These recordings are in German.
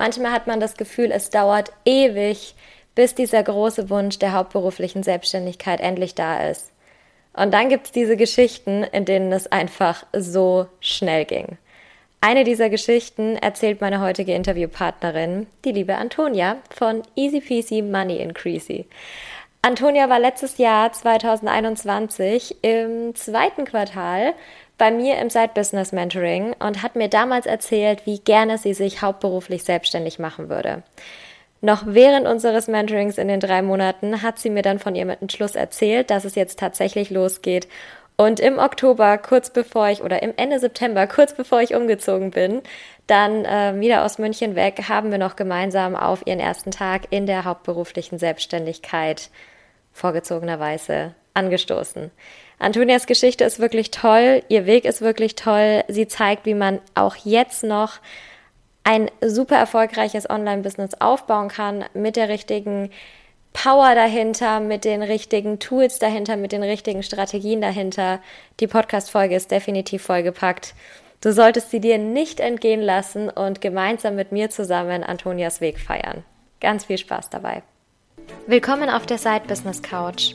Manchmal hat man das Gefühl, es dauert ewig, bis dieser große Wunsch der hauptberuflichen Selbstständigkeit endlich da ist. Und dann gibt es diese Geschichten, in denen es einfach so schnell ging. Eine dieser Geschichten erzählt meine heutige Interviewpartnerin, die liebe Antonia von Easy Peasy Money Increasy. Antonia war letztes Jahr 2021 im zweiten Quartal bei mir im Side Business Mentoring und hat mir damals erzählt, wie gerne sie sich hauptberuflich selbstständig machen würde. Noch während unseres Mentorings in den drei Monaten hat sie mir dann von ihrem Entschluss erzählt, dass es jetzt tatsächlich losgeht. Und im Oktober, kurz bevor ich, oder im Ende September, kurz bevor ich umgezogen bin, dann äh, wieder aus München weg, haben wir noch gemeinsam auf ihren ersten Tag in der hauptberuflichen Selbstständigkeit vorgezogenerweise angestoßen. Antonias Geschichte ist wirklich toll, ihr Weg ist wirklich toll. Sie zeigt, wie man auch jetzt noch ein super erfolgreiches Online-Business aufbauen kann mit der richtigen Power dahinter, mit den richtigen Tools dahinter, mit den richtigen Strategien dahinter. Die Podcast-Folge ist definitiv vollgepackt. Du solltest sie dir nicht entgehen lassen und gemeinsam mit mir zusammen Antonias Weg feiern. Ganz viel Spaß dabei. Willkommen auf der Side Business Couch,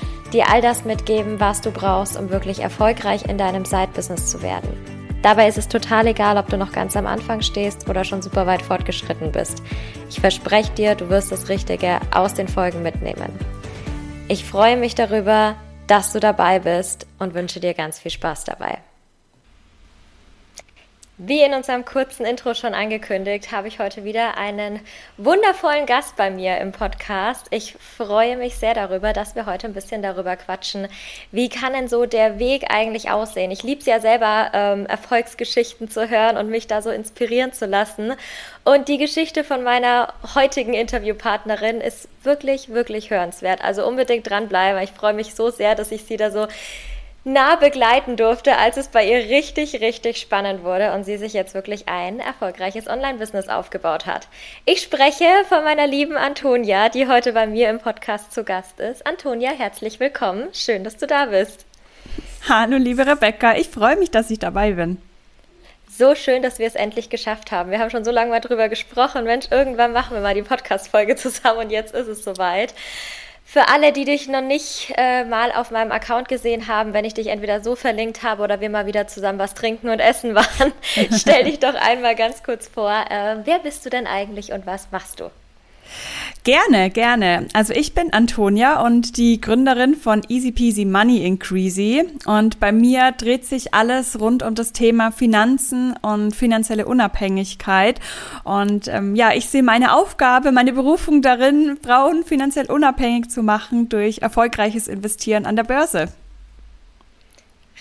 dir all das mitgeben, was du brauchst, um wirklich erfolgreich in deinem Side-Business zu werden. Dabei ist es total egal, ob du noch ganz am Anfang stehst oder schon super weit fortgeschritten bist. Ich verspreche dir, du wirst das Richtige aus den Folgen mitnehmen. Ich freue mich darüber, dass du dabei bist und wünsche dir ganz viel Spaß dabei. Wie in unserem kurzen Intro schon angekündigt, habe ich heute wieder einen wundervollen Gast bei mir im Podcast. Ich freue mich sehr darüber, dass wir heute ein bisschen darüber quatschen. Wie kann denn so der Weg eigentlich aussehen? Ich liebe es ja selber, ähm, Erfolgsgeschichten zu hören und mich da so inspirieren zu lassen. Und die Geschichte von meiner heutigen Interviewpartnerin ist wirklich, wirklich hörenswert. Also unbedingt dranbleiben. Ich freue mich so sehr, dass ich sie da so nah begleiten durfte, als es bei ihr richtig, richtig spannend wurde und sie sich jetzt wirklich ein erfolgreiches Online-Business aufgebaut hat. Ich spreche von meiner lieben Antonia, die heute bei mir im Podcast zu Gast ist. Antonia, herzlich willkommen. Schön, dass du da bist. Hallo, liebe Rebecca. Ich freue mich, dass ich dabei bin. So schön, dass wir es endlich geschafft haben. Wir haben schon so lange mal drüber gesprochen. Mensch, irgendwann machen wir mal die Podcast-Folge zusammen und jetzt ist es soweit. Für alle, die dich noch nicht äh, mal auf meinem Account gesehen haben, wenn ich dich entweder so verlinkt habe oder wir mal wieder zusammen was trinken und essen waren, stell dich doch einmal ganz kurz vor. Äh, wer bist du denn eigentlich und was machst du? Gerne, gerne. Also ich bin Antonia und die Gründerin von Easy Peasy Money Increasy. Und bei mir dreht sich alles rund um das Thema Finanzen und finanzielle Unabhängigkeit. Und ähm, ja, ich sehe meine Aufgabe, meine Berufung darin, Frauen finanziell unabhängig zu machen durch erfolgreiches Investieren an der Börse.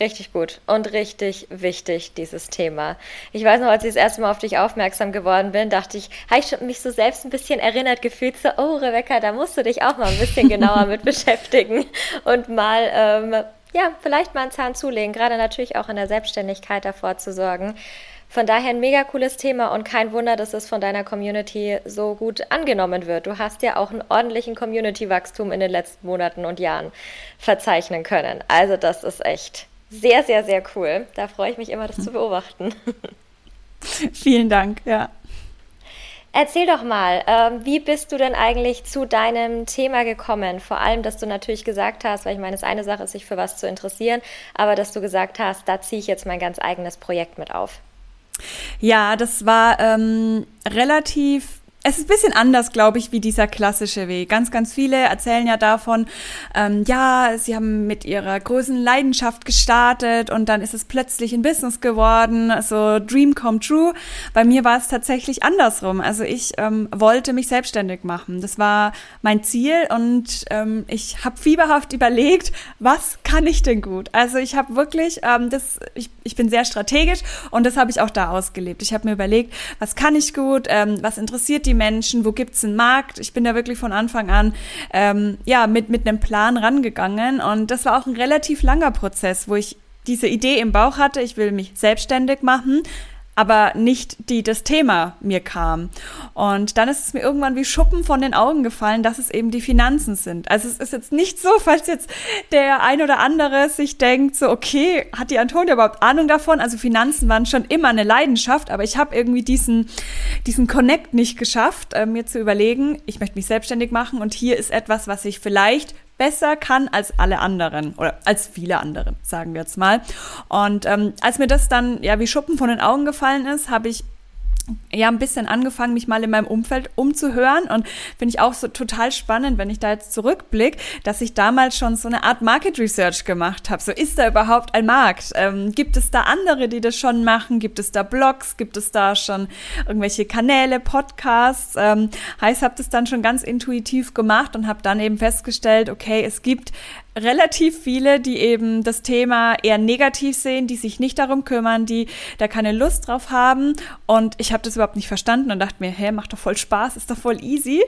Richtig gut und richtig wichtig, dieses Thema. Ich weiß noch, als ich das erste Mal auf dich aufmerksam geworden bin, dachte ich, habe ich mich so selbst ein bisschen erinnert gefühlt, so, oh Rebecca, da musst du dich auch mal ein bisschen genauer mit beschäftigen und mal, ähm, ja, vielleicht mal einen Zahn zulegen, gerade natürlich auch in der Selbstständigkeit davor zu sorgen. Von daher ein mega cooles Thema und kein Wunder, dass es von deiner Community so gut angenommen wird. Du hast ja auch einen ordentlichen Community-Wachstum in den letzten Monaten und Jahren verzeichnen können. Also das ist echt sehr, sehr, sehr cool. Da freue ich mich immer, das zu beobachten. Vielen Dank, ja. Erzähl doch mal, ähm, wie bist du denn eigentlich zu deinem Thema gekommen? Vor allem, dass du natürlich gesagt hast, weil ich meine, es eine Sache ist, sich für was zu interessieren, aber dass du gesagt hast, da ziehe ich jetzt mein ganz eigenes Projekt mit auf. Ja, das war ähm, relativ es ist ein bisschen anders, glaube ich, wie dieser klassische Weg. Ganz, ganz viele erzählen ja davon, ähm, ja, sie haben mit ihrer großen Leidenschaft gestartet und dann ist es plötzlich ein Business geworden, so Dream come true. Bei mir war es tatsächlich andersrum. Also ich ähm, wollte mich selbstständig machen. Das war mein Ziel und ähm, ich habe fieberhaft überlegt, was kann ich denn gut? Also ich habe wirklich, ähm, das, ich, ich bin sehr strategisch und das habe ich auch da ausgelebt. Ich habe mir überlegt, was kann ich gut, ähm, was interessiert die die Menschen, wo gibt's einen Markt. Ich bin da wirklich von Anfang an ähm, ja mit mit einem Plan rangegangen. Und das war auch ein relativ langer Prozess, wo ich diese Idee im Bauch hatte, ich will mich selbstständig machen, aber nicht die das Thema mir kam. Und dann ist es mir irgendwann wie Schuppen von den Augen gefallen, dass es eben die Finanzen sind. Also es ist jetzt nicht so, falls jetzt der ein oder andere sich denkt, so okay, hat die Antonia überhaupt Ahnung davon? Also Finanzen waren schon immer eine Leidenschaft, aber ich habe irgendwie diesen diesen Connect nicht geschafft, äh, mir zu überlegen, ich möchte mich selbstständig machen und hier ist etwas, was ich vielleicht besser kann als alle anderen oder als viele andere, sagen wir jetzt mal. Und ähm, als mir das dann ja wie Schuppen von den Augen gefallen ist, habe ich ja ein bisschen angefangen, mich mal in meinem Umfeld umzuhören und finde ich auch so total spannend, wenn ich da jetzt zurückblicke, dass ich damals schon so eine Art Market Research gemacht habe. So ist da überhaupt ein Markt? Ähm, gibt es da andere, die das schon machen? Gibt es da Blogs? Gibt es da schon irgendwelche Kanäle, Podcasts? Ähm, heißt, habe das dann schon ganz intuitiv gemacht und habe dann eben festgestellt, okay, es gibt relativ viele, die eben das Thema eher negativ sehen, die sich nicht darum kümmern, die da keine Lust drauf haben. Und ich habe das überhaupt nicht verstanden und dachte mir, hä, macht doch voll Spaß, ist doch voll easy.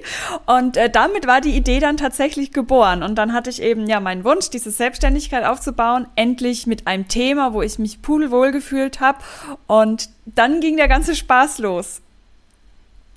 Und äh, damit war die Idee dann tatsächlich geboren. Und dann hatte ich eben ja meinen Wunsch, diese Selbstständigkeit aufzubauen, endlich mit einem Thema, wo ich mich pudelwohl gefühlt habe. Und dann ging der ganze Spaß los.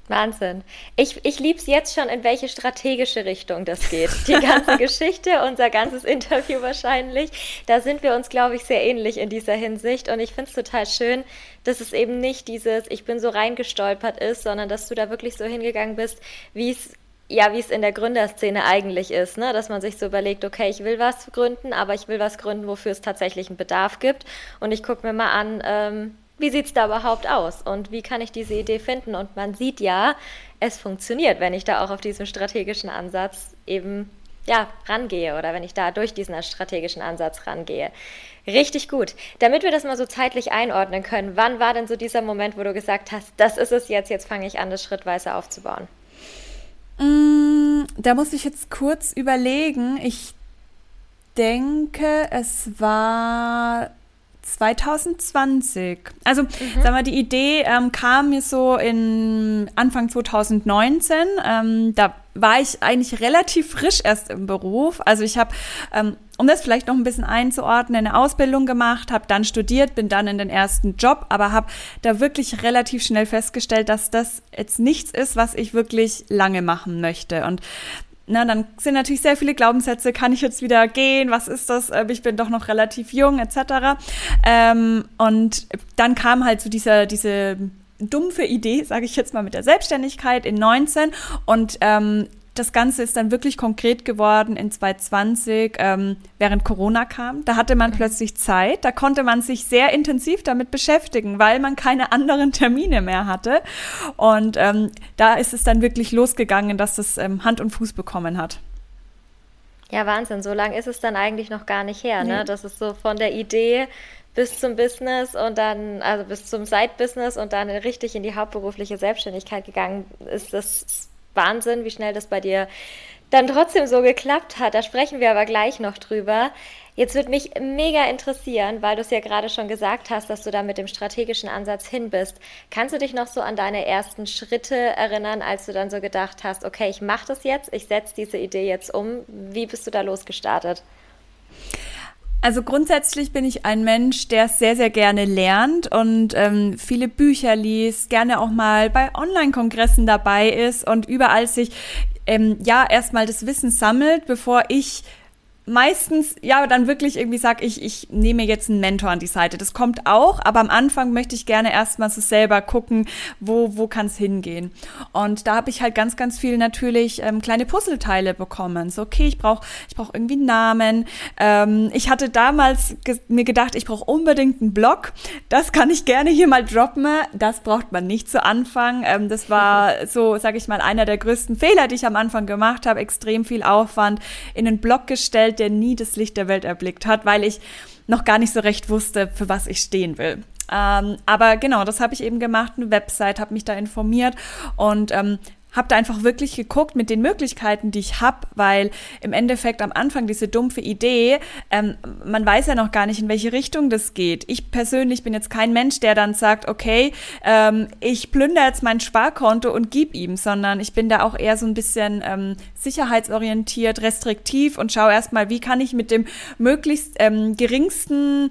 Wahnsinn. Ich, ich liebe es jetzt schon, in welche strategische Richtung das geht. Die ganze Geschichte, unser ganzes Interview wahrscheinlich. Da sind wir uns, glaube ich, sehr ähnlich in dieser Hinsicht. Und ich finde es total schön, dass es eben nicht dieses Ich bin so reingestolpert ist, sondern dass du da wirklich so hingegangen bist, wie es ja, wie es in der Gründerszene eigentlich ist, ne? dass man sich so überlegt, okay, ich will was gründen, aber ich will was gründen, wofür es tatsächlich einen Bedarf gibt. Und ich gucke mir mal an, ähm, wie sieht es da überhaupt aus und wie kann ich diese Idee finden? Und man sieht ja, es funktioniert, wenn ich da auch auf diesen strategischen Ansatz eben ja, rangehe oder wenn ich da durch diesen strategischen Ansatz rangehe. Richtig gut. Damit wir das mal so zeitlich einordnen können, wann war denn so dieser Moment, wo du gesagt hast, das ist es jetzt, jetzt fange ich an, das schrittweise aufzubauen? Mm, da muss ich jetzt kurz überlegen. Ich denke, es war 2020. Also, mhm. sag mal, die Idee ähm, kam mir so in Anfang 2019. Ähm, da war ich eigentlich relativ frisch erst im Beruf. Also ich habe, ähm, um das vielleicht noch ein bisschen einzuordnen, eine Ausbildung gemacht, habe dann studiert, bin dann in den ersten Job, aber habe da wirklich relativ schnell festgestellt, dass das jetzt nichts ist, was ich wirklich lange machen möchte. Und na, dann sind natürlich sehr viele Glaubenssätze, kann ich jetzt wieder gehen, was ist das, ähm, ich bin doch noch relativ jung, etc. Ähm, und dann kam halt so dieser, diese dumpfe Idee, sage ich jetzt mal, mit der Selbstständigkeit in 19 und ähm, das Ganze ist dann wirklich konkret geworden in 2020, ähm, während Corona kam. Da hatte man plötzlich Zeit, da konnte man sich sehr intensiv damit beschäftigen, weil man keine anderen Termine mehr hatte. Und ähm, da ist es dann wirklich losgegangen, dass das ähm, Hand und Fuß bekommen hat. Ja, Wahnsinn. So lange ist es dann eigentlich noch gar nicht her, ne? Das ist so von der Idee bis zum Business und dann, also bis zum Side-Business und dann richtig in die hauptberufliche Selbstständigkeit gegangen ist. Das Wahnsinn, wie schnell das bei dir dann trotzdem so geklappt hat. Da sprechen wir aber gleich noch drüber. Jetzt würde mich mega interessieren, weil du es ja gerade schon gesagt hast, dass du da mit dem strategischen Ansatz hin bist. Kannst du dich noch so an deine ersten Schritte erinnern, als du dann so gedacht hast, okay, ich mache das jetzt, ich setze diese Idee jetzt um. Wie bist du da losgestartet? Also grundsätzlich bin ich ein Mensch, der sehr, sehr gerne lernt und ähm, viele Bücher liest, gerne auch mal bei Online-Kongressen dabei ist und überall sich ähm, ja erstmal das Wissen sammelt, bevor ich meistens, ja, dann wirklich irgendwie sag ich, ich nehme jetzt einen Mentor an die Seite. Das kommt auch, aber am Anfang möchte ich gerne erstmal so selber gucken, wo, wo kann es hingehen. Und da habe ich halt ganz, ganz viel natürlich ähm, kleine Puzzleteile bekommen. So, okay, ich brauche ich brauch irgendwie einen Namen. Ähm, ich hatte damals ge mir gedacht, ich brauche unbedingt einen Blog. Das kann ich gerne hier mal droppen. Das braucht man nicht zu Anfang. Ähm, das war so, sage ich mal, einer der größten Fehler, die ich am Anfang gemacht habe. Extrem viel Aufwand in einen Blog gestellt der nie das Licht der Welt erblickt hat, weil ich noch gar nicht so recht wusste, für was ich stehen will. Ähm, aber genau, das habe ich eben gemacht, eine Website, habe mich da informiert und ähm, habe da einfach wirklich geguckt mit den Möglichkeiten, die ich habe, weil im Endeffekt am Anfang diese dumpfe Idee, ähm, man weiß ja noch gar nicht, in welche Richtung das geht. Ich persönlich bin jetzt kein Mensch, der dann sagt, okay, ähm, ich plündere jetzt mein Sparkonto und gib ihm, sondern ich bin da auch eher so ein bisschen ähm, sicherheitsorientiert, restriktiv und schaue erstmal, wie kann ich mit dem möglichst ähm, geringsten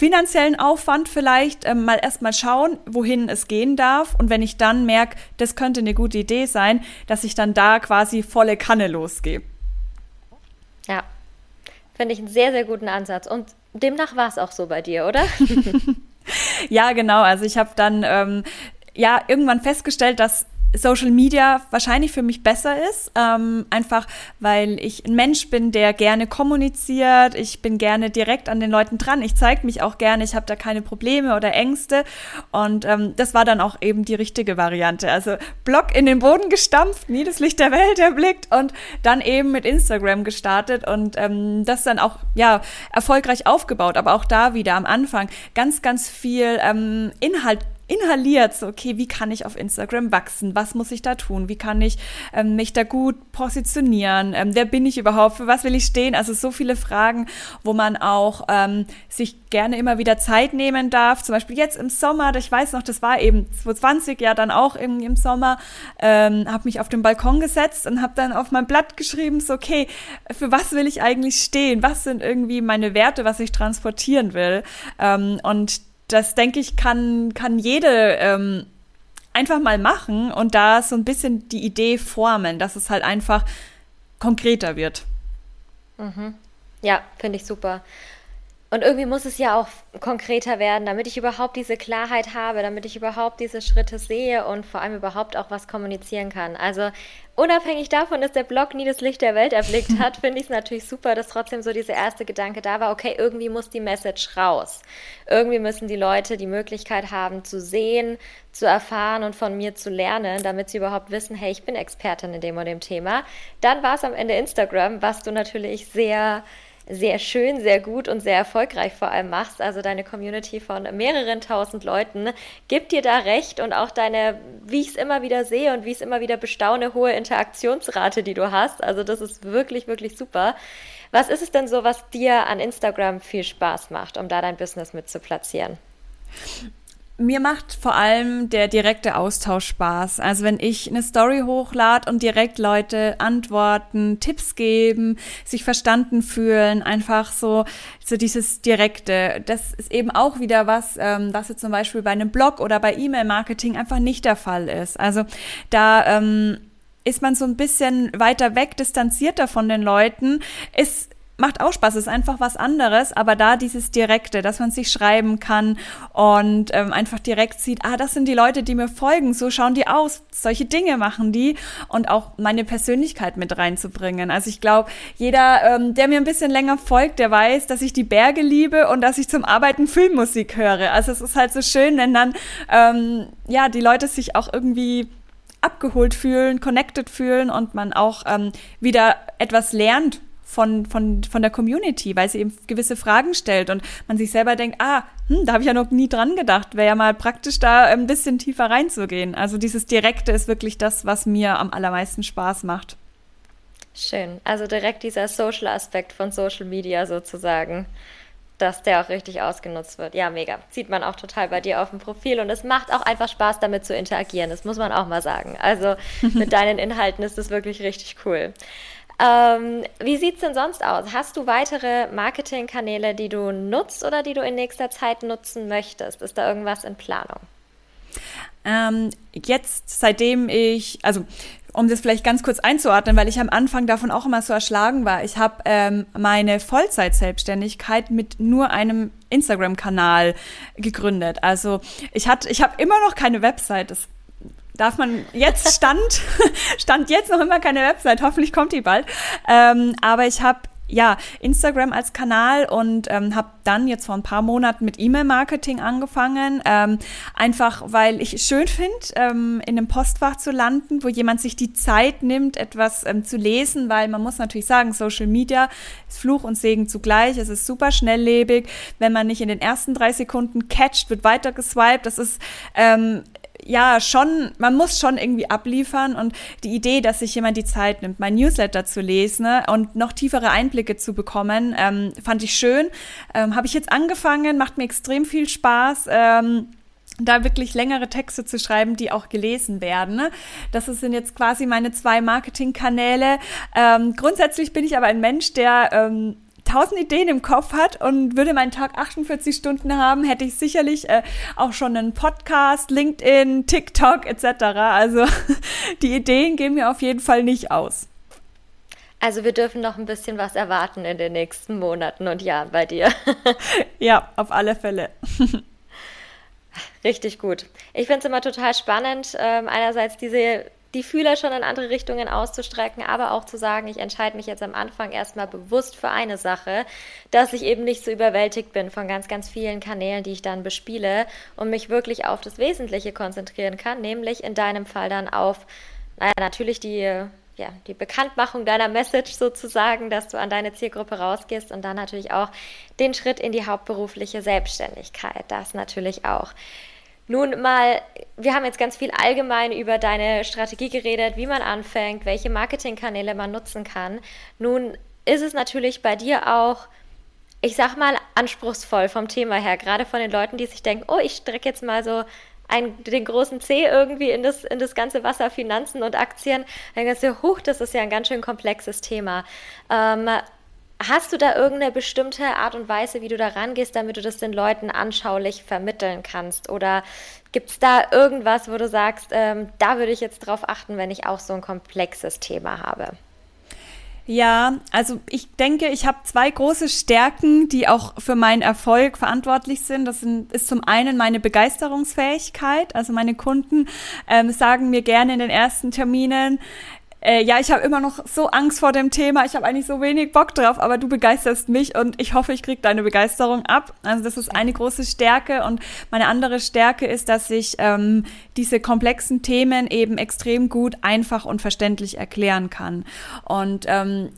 finanziellen Aufwand vielleicht ähm, mal erstmal schauen, wohin es gehen darf. Und wenn ich dann merke, das könnte eine gute Idee sein, dass ich dann da quasi volle Kanne losgehe. Ja, finde ich einen sehr, sehr guten Ansatz. Und demnach war es auch so bei dir, oder? ja, genau. Also ich habe dann ähm, ja irgendwann festgestellt, dass Social Media wahrscheinlich für mich besser ist, ähm, einfach weil ich ein Mensch bin, der gerne kommuniziert. Ich bin gerne direkt an den Leuten dran. Ich zeige mich auch gerne. Ich habe da keine Probleme oder Ängste. Und ähm, das war dann auch eben die richtige Variante. Also Blog in den Boden gestampft, nie das Licht der Welt erblickt und dann eben mit Instagram gestartet und ähm, das dann auch ja erfolgreich aufgebaut. Aber auch da wieder am Anfang ganz, ganz viel ähm, Inhalt inhaliert, so, okay, wie kann ich auf Instagram wachsen? Was muss ich da tun? Wie kann ich ähm, mich da gut positionieren? Ähm, wer bin ich überhaupt? Für was will ich stehen? Also so viele Fragen, wo man auch ähm, sich gerne immer wieder Zeit nehmen darf. Zum Beispiel jetzt im Sommer, ich weiß noch, das war eben 2020 ja dann auch im, im Sommer, ähm, habe mich auf den Balkon gesetzt und habe dann auf mein Blatt geschrieben, so okay, für was will ich eigentlich stehen? Was sind irgendwie meine Werte, was ich transportieren will? Ähm, und das denke ich, kann, kann jede ähm, einfach mal machen und da so ein bisschen die Idee formen, dass es halt einfach konkreter wird. Mhm. Ja, finde ich super. Und irgendwie muss es ja auch konkreter werden, damit ich überhaupt diese Klarheit habe, damit ich überhaupt diese Schritte sehe und vor allem überhaupt auch was kommunizieren kann. Also unabhängig davon, dass der Blog nie das Licht der Welt erblickt hat, finde ich es natürlich super, dass trotzdem so dieser erste Gedanke da war, okay, irgendwie muss die Message raus. Irgendwie müssen die Leute die Möglichkeit haben zu sehen, zu erfahren und von mir zu lernen, damit sie überhaupt wissen, hey, ich bin Expertin in dem und dem Thema. Dann war es am Ende Instagram, was du natürlich sehr sehr schön, sehr gut und sehr erfolgreich vor allem machst. Also deine Community von mehreren tausend Leuten gibt dir da recht und auch deine, wie ich es immer wieder sehe und wie ich es immer wieder bestaune, hohe Interaktionsrate, die du hast. Also das ist wirklich, wirklich super. Was ist es denn so, was dir an Instagram viel Spaß macht, um da dein Business mit zu platzieren? Mir macht vor allem der direkte Austausch Spaß. Also wenn ich eine Story hochlade und direkt Leute antworten, Tipps geben, sich verstanden fühlen, einfach so, so dieses Direkte. Das ist eben auch wieder was, ähm, was jetzt zum Beispiel bei einem Blog oder bei E-Mail-Marketing einfach nicht der Fall ist. Also da ähm, ist man so ein bisschen weiter weg, distanzierter von den Leuten, ist macht auch Spaß, ist einfach was anderes, aber da dieses Direkte, dass man sich schreiben kann und ähm, einfach direkt sieht, ah, das sind die Leute, die mir folgen, so schauen die aus, solche Dinge machen die und auch meine Persönlichkeit mit reinzubringen. Also ich glaube, jeder, ähm, der mir ein bisschen länger folgt, der weiß, dass ich die Berge liebe und dass ich zum Arbeiten Filmmusik höre. Also es ist halt so schön, wenn dann ähm, ja die Leute sich auch irgendwie abgeholt fühlen, connected fühlen und man auch ähm, wieder etwas lernt von, von, von der Community, weil sie eben gewisse Fragen stellt und man sich selber denkt, ah, hm, da habe ich ja noch nie dran gedacht, wäre ja mal praktisch da ein bisschen tiefer reinzugehen. Also dieses Direkte ist wirklich das, was mir am allermeisten Spaß macht. Schön. Also direkt dieser Social-Aspekt von Social Media sozusagen, dass der auch richtig ausgenutzt wird. Ja, mega. Sieht man auch total bei dir auf dem Profil und es macht auch einfach Spaß, damit zu interagieren. Das muss man auch mal sagen. Also mit deinen Inhalten ist es wirklich richtig cool. Ähm, wie sieht es denn sonst aus? Hast du weitere Marketingkanäle, die du nutzt oder die du in nächster Zeit nutzen möchtest? Ist da irgendwas in Planung? Ähm, jetzt, seitdem ich, also um das vielleicht ganz kurz einzuordnen, weil ich am Anfang davon auch immer so erschlagen war. Ich habe ähm, meine Vollzeitselbstständigkeit mit nur einem Instagram-Kanal gegründet. Also ich ich habe immer noch keine Website. Das darf man jetzt stand, stand jetzt noch immer keine Website, hoffentlich kommt die bald. Ähm, aber ich habe ja, Instagram als Kanal und ähm, habe dann jetzt vor ein paar Monaten mit E-Mail-Marketing angefangen. Ähm, einfach, weil ich es schön finde, ähm, in einem Postfach zu landen, wo jemand sich die Zeit nimmt, etwas ähm, zu lesen, weil man muss natürlich sagen, Social Media ist Fluch und Segen zugleich. Es ist super schnelllebig. Wenn man nicht in den ersten drei Sekunden catcht, wird weiter geswiped. Das ist ähm, ja schon, man muss schon irgendwie abliefern und die Idee, dass sich jemand die Zeit nimmt, mein Newsletter zu lesen ne, und noch tiefere Einblicke zu bekommen, ähm, fand ich schön. Ähm, Habe ich jetzt angefangen, macht mir extrem viel Spaß. Ähm, da wirklich längere Texte zu schreiben, die auch gelesen werden. Ne? Das sind jetzt quasi meine zwei Marketingkanäle. Ähm, grundsätzlich bin ich aber ein Mensch, der ähm, tausend Ideen im Kopf hat und würde meinen Tag 48 Stunden haben, hätte ich sicherlich äh, auch schon einen Podcast, LinkedIn, TikTok etc. Also die Ideen gehen mir auf jeden Fall nicht aus. Also wir dürfen noch ein bisschen was erwarten in den nächsten Monaten und Jahren bei dir. ja, auf alle Fälle. Richtig gut. Ich finde es immer total spannend, ähm, einerseits diese die Fühler schon in andere Richtungen auszustrecken, aber auch zu sagen, ich entscheide mich jetzt am Anfang erstmal bewusst für eine Sache, dass ich eben nicht so überwältigt bin von ganz, ganz vielen Kanälen, die ich dann bespiele und mich wirklich auf das Wesentliche konzentrieren kann, nämlich in deinem Fall dann auf, naja, natürlich die, ja, die Bekanntmachung deiner Message sozusagen, dass du an deine Zielgruppe rausgehst und dann natürlich auch den Schritt in die hauptberufliche Selbstständigkeit, das natürlich auch. Nun mal, wir haben jetzt ganz viel allgemein über deine Strategie geredet, wie man anfängt, welche Marketingkanäle man nutzen kann. Nun ist es natürlich bei dir auch, ich sag mal, anspruchsvoll vom Thema her, gerade von den Leuten, die sich denken, oh, ich strecke jetzt mal so ein, den großen C irgendwie in das, in das ganze Wasser Finanzen und Aktien. Dann denkst du, huch, das ist ja ein ganz schön komplexes Thema. Ähm, Hast du da irgendeine bestimmte Art und Weise, wie du da rangehst, damit du das den Leuten anschaulich vermitteln kannst? Oder gibt es da irgendwas, wo du sagst, ähm, da würde ich jetzt drauf achten, wenn ich auch so ein komplexes Thema habe? Ja, also ich denke, ich habe zwei große Stärken, die auch für meinen Erfolg verantwortlich sind. Das sind, ist zum einen meine Begeisterungsfähigkeit. Also meine Kunden ähm, sagen mir gerne in den ersten Terminen, äh, ja, ich habe immer noch so Angst vor dem Thema, ich habe eigentlich so wenig Bock drauf, aber du begeisterst mich und ich hoffe, ich kriege deine Begeisterung ab. Also das ist eine große Stärke und meine andere Stärke ist, dass ich ähm, diese komplexen Themen eben extrem gut, einfach und verständlich erklären kann. Und ähm,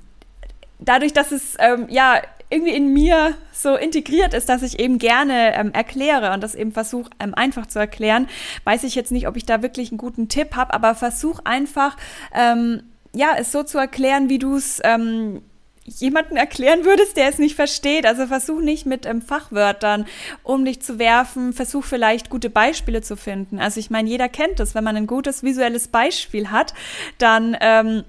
dadurch, dass es ähm, ja irgendwie in mir so integriert ist, dass ich eben gerne ähm, erkläre und das eben versuche ähm, einfach zu erklären, weiß ich jetzt nicht, ob ich da wirklich einen guten Tipp habe, aber versuch einfach, ähm, ja, es so zu erklären, wie du es ähm, jemanden erklären würdest, der es nicht versteht. Also versuch nicht mit ähm, Fachwörtern um dich zu werfen, versuch vielleicht gute Beispiele zu finden. Also ich meine, jeder kennt es, wenn man ein gutes visuelles Beispiel hat, dann ähm,